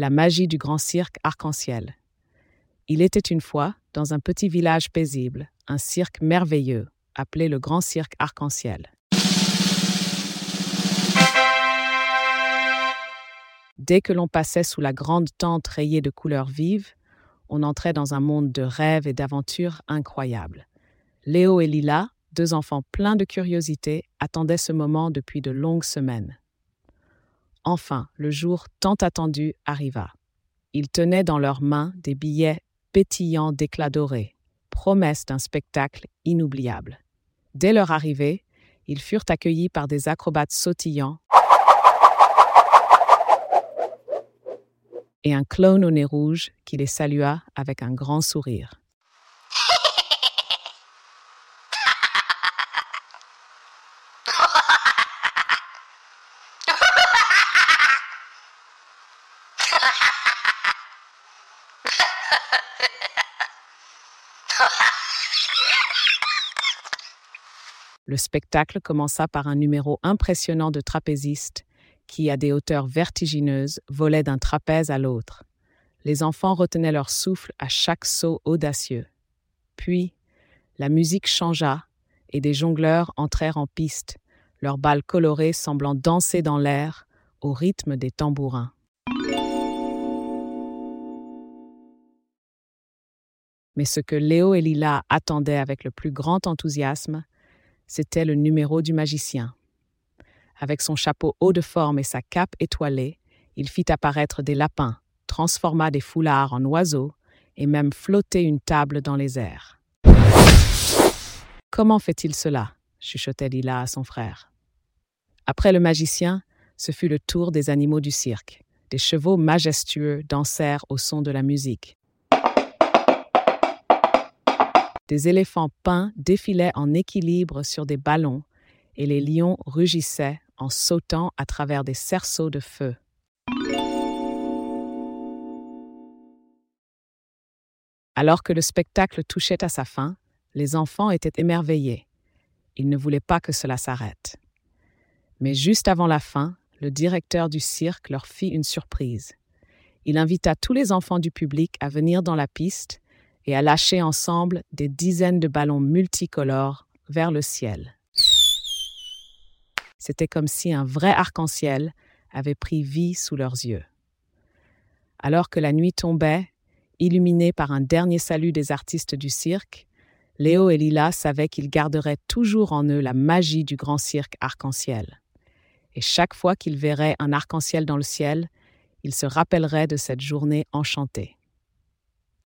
la magie du grand cirque arc-en-ciel. Il était une fois, dans un petit village paisible, un cirque merveilleux, appelé le Grand Cirque Arc-en-Ciel. Dès que l'on passait sous la grande tente rayée de couleurs vives, on entrait dans un monde de rêves et d'aventures incroyables. Léo et Lila, deux enfants pleins de curiosité, attendaient ce moment depuis de longues semaines. Enfin, le jour tant attendu arriva. Ils tenaient dans leurs mains des billets pétillants d'éclats dorés, promesse d'un spectacle inoubliable. Dès leur arrivée, ils furent accueillis par des acrobates sautillants et un clown au nez rouge qui les salua avec un grand sourire. Le spectacle commença par un numéro impressionnant de trapézistes qui, à des hauteurs vertigineuses, volaient d'un trapèze à l'autre. Les enfants retenaient leur souffle à chaque saut audacieux. Puis, la musique changea et des jongleurs entrèrent en piste, leurs balles colorées semblant danser dans l'air au rythme des tambourins. Mais ce que Léo et Lila attendaient avec le plus grand enthousiasme, c'était le numéro du magicien. Avec son chapeau haut de forme et sa cape étoilée, il fit apparaître des lapins, transforma des foulards en oiseaux et même flotter une table dans les airs. Comment fait-il cela? chuchotait Lila à son frère. Après le magicien, ce fut le tour des animaux du cirque. Des chevaux majestueux dansèrent au son de la musique. Des éléphants peints défilaient en équilibre sur des ballons et les lions rugissaient en sautant à travers des cerceaux de feu. Alors que le spectacle touchait à sa fin, les enfants étaient émerveillés. Ils ne voulaient pas que cela s'arrête. Mais juste avant la fin, le directeur du cirque leur fit une surprise. Il invita tous les enfants du public à venir dans la piste et à lâcher ensemble des dizaines de ballons multicolores vers le ciel. C'était comme si un vrai arc-en-ciel avait pris vie sous leurs yeux. Alors que la nuit tombait, illuminée par un dernier salut des artistes du cirque, Léo et Lila savaient qu'ils garderaient toujours en eux la magie du grand cirque arc-en-ciel. Et chaque fois qu'ils verraient un arc-en-ciel dans le ciel, ils se rappelleraient de cette journée enchantée.